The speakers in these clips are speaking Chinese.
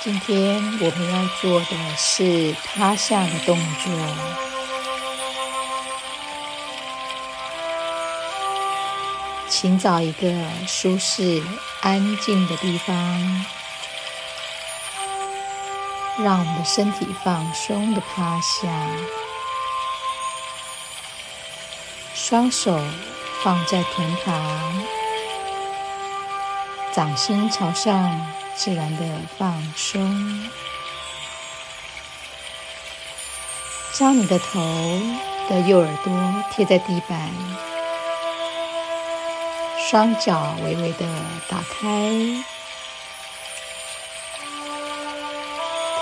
今天我们要做的是趴下的动作，请找一个舒适、安静的地方，让我们的身体放松的趴下，双手放在臀旁，掌心朝上。自然的放松，将你的头的右耳朵贴在地板，双脚微微的打开，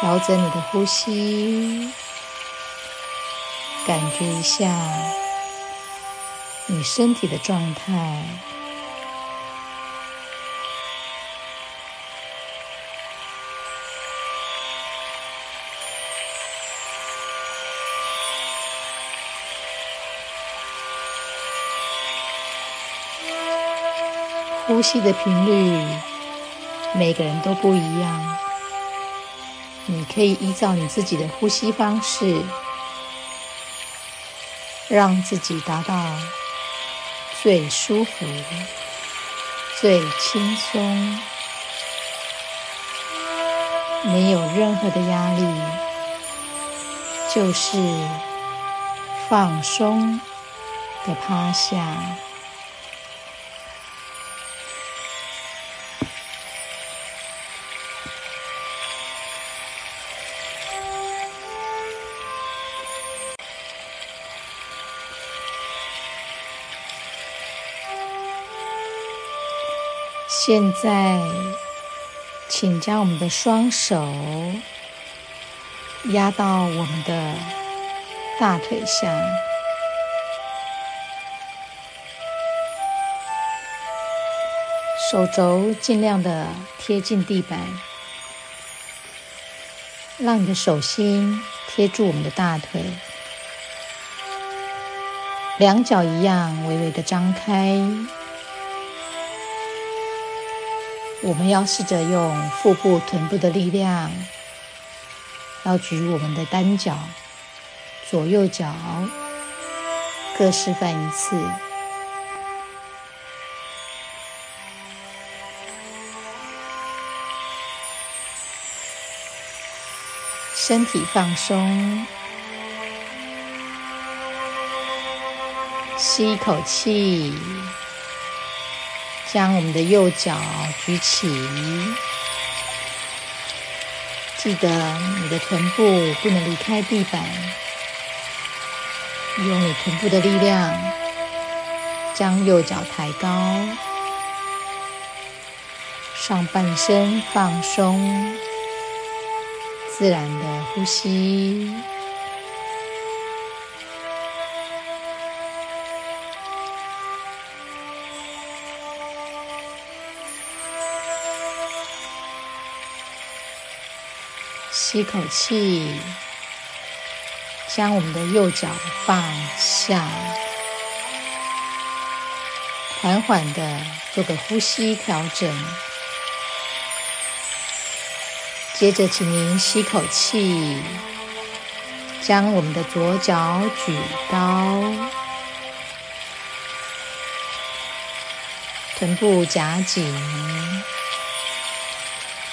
调整你的呼吸，感觉一下你身体的状态。呼吸的频率，每个人都不一样。你可以依照你自己的呼吸方式，让自己达到最舒服、最轻松，没有任何的压力，就是放松的趴下。现在，请将我们的双手压到我们的大腿下，手肘尽量的贴近地板，让你的手心贴住我们的大腿，两脚一样微微的张开。我们要试着用腹部、臀部的力量，要举我们的单脚，左右脚各示范一次，身体放松，吸一口气。将我们的右脚举起，记得你的臀部不能离开地板，用你臀部的力量将右脚抬高，上半身放松，自然的呼吸。吸口气，将我们的右脚放下，缓缓的做个呼吸调整。接着，请您吸口气，将我们的左脚举高，臀部夹紧，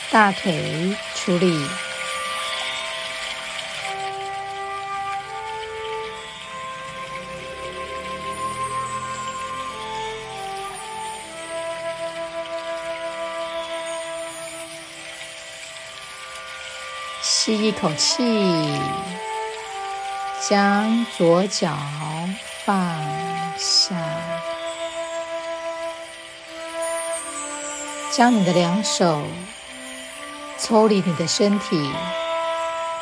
大腿出力。吸一口气，将左脚放下，将你的两手抽离你的身体，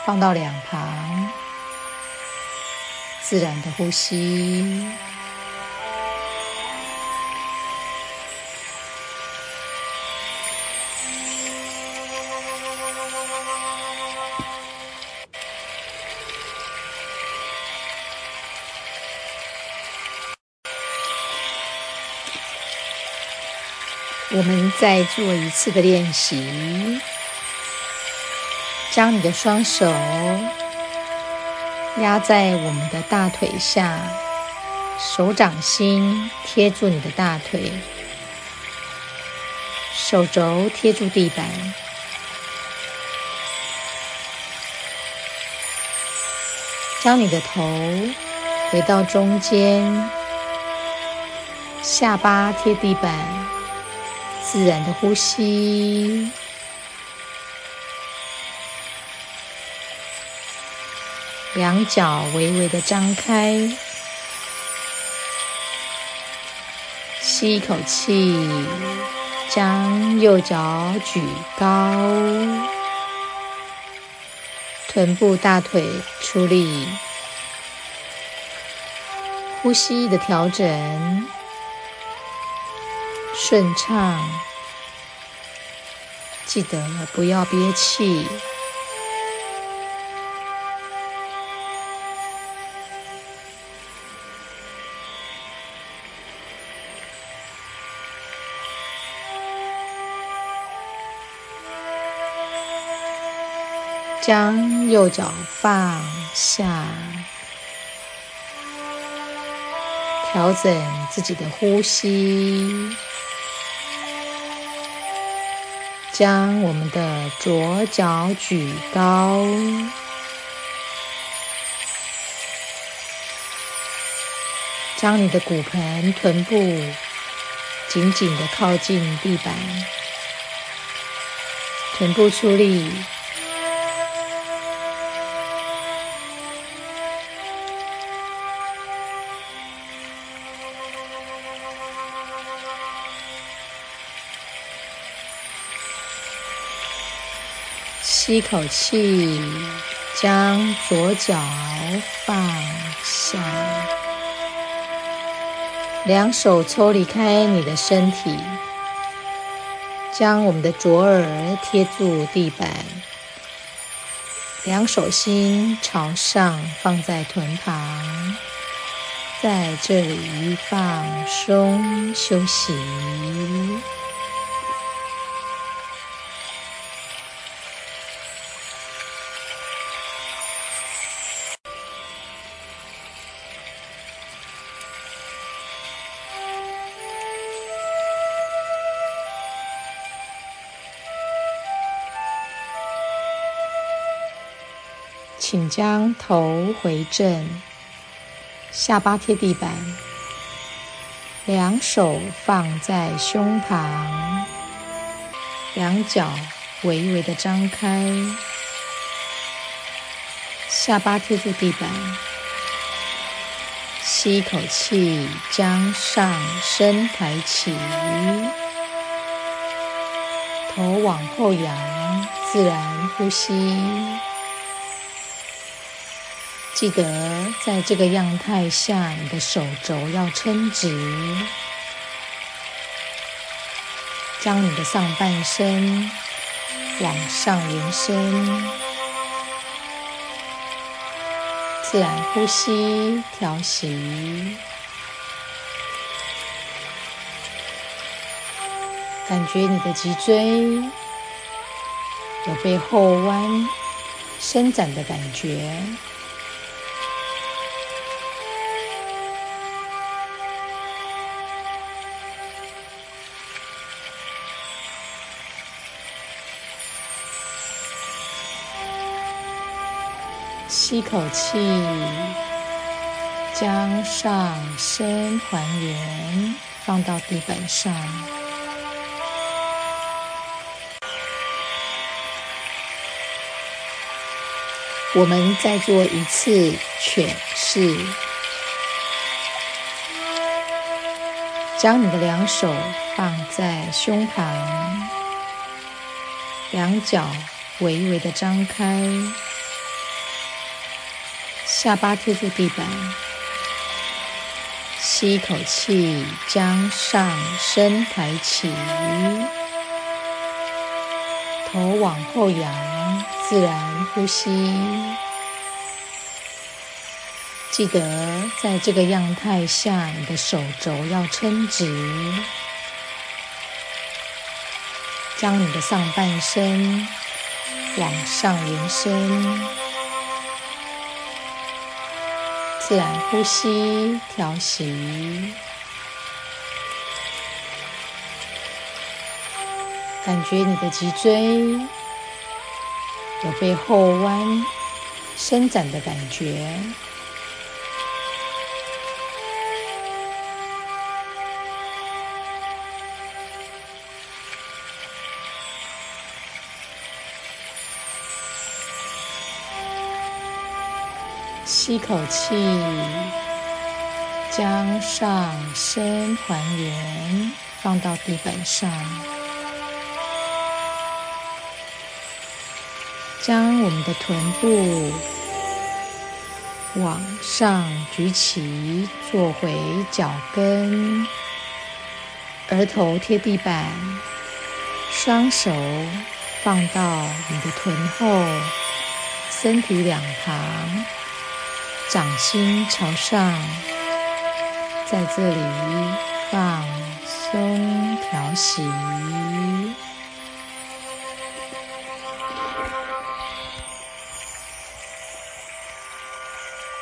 放到两旁，自然的呼吸。我们再做一次的练习，将你的双手压在我们的大腿下，手掌心贴住你的大腿，手肘贴住地板，将你的头回到中间，下巴贴地板，自然的呼吸。两脚微微的张开，吸一口气，将右脚举高，臀部大腿出力，呼吸的调整顺畅，记得不要憋气。将右脚放下，调整自己的呼吸。将我们的左脚举高，将你的骨盆、臀部紧紧的靠近地板，臀部出力。吸口气，将左脚放下，两手抽离开你的身体，将我们的左耳贴住地板，两手心朝上放在臀旁，在这里放松休息。请将头回正，下巴贴地板，两手放在胸旁，两脚微微的张开，下巴贴住地板，吸一口气，将上身抬起，头往后仰，自然呼吸。记得在这个样态下，你的手肘要撑直，将你的上半身往上延伸，自然呼吸调息，感觉你的脊椎有被后弯伸展的感觉。吸口气，将上身还原，放到地板上。我们再做一次犬式，将你的两手放在胸旁，两脚微微的张开。下巴贴住地板，吸一口气，将上身抬起，头往后仰，自然呼吸。记得在这个样态下，你的手肘要撑直，将你的上半身往上延伸，自然呼吸调息，感觉你的脊椎有被后弯伸展的感觉。吸口气，将上身还原，放到地板上，将我们的臀部往上举起，坐回脚跟，额头贴地板，双手放到你的臀后，身体两旁。掌心朝上，在这里放松调息。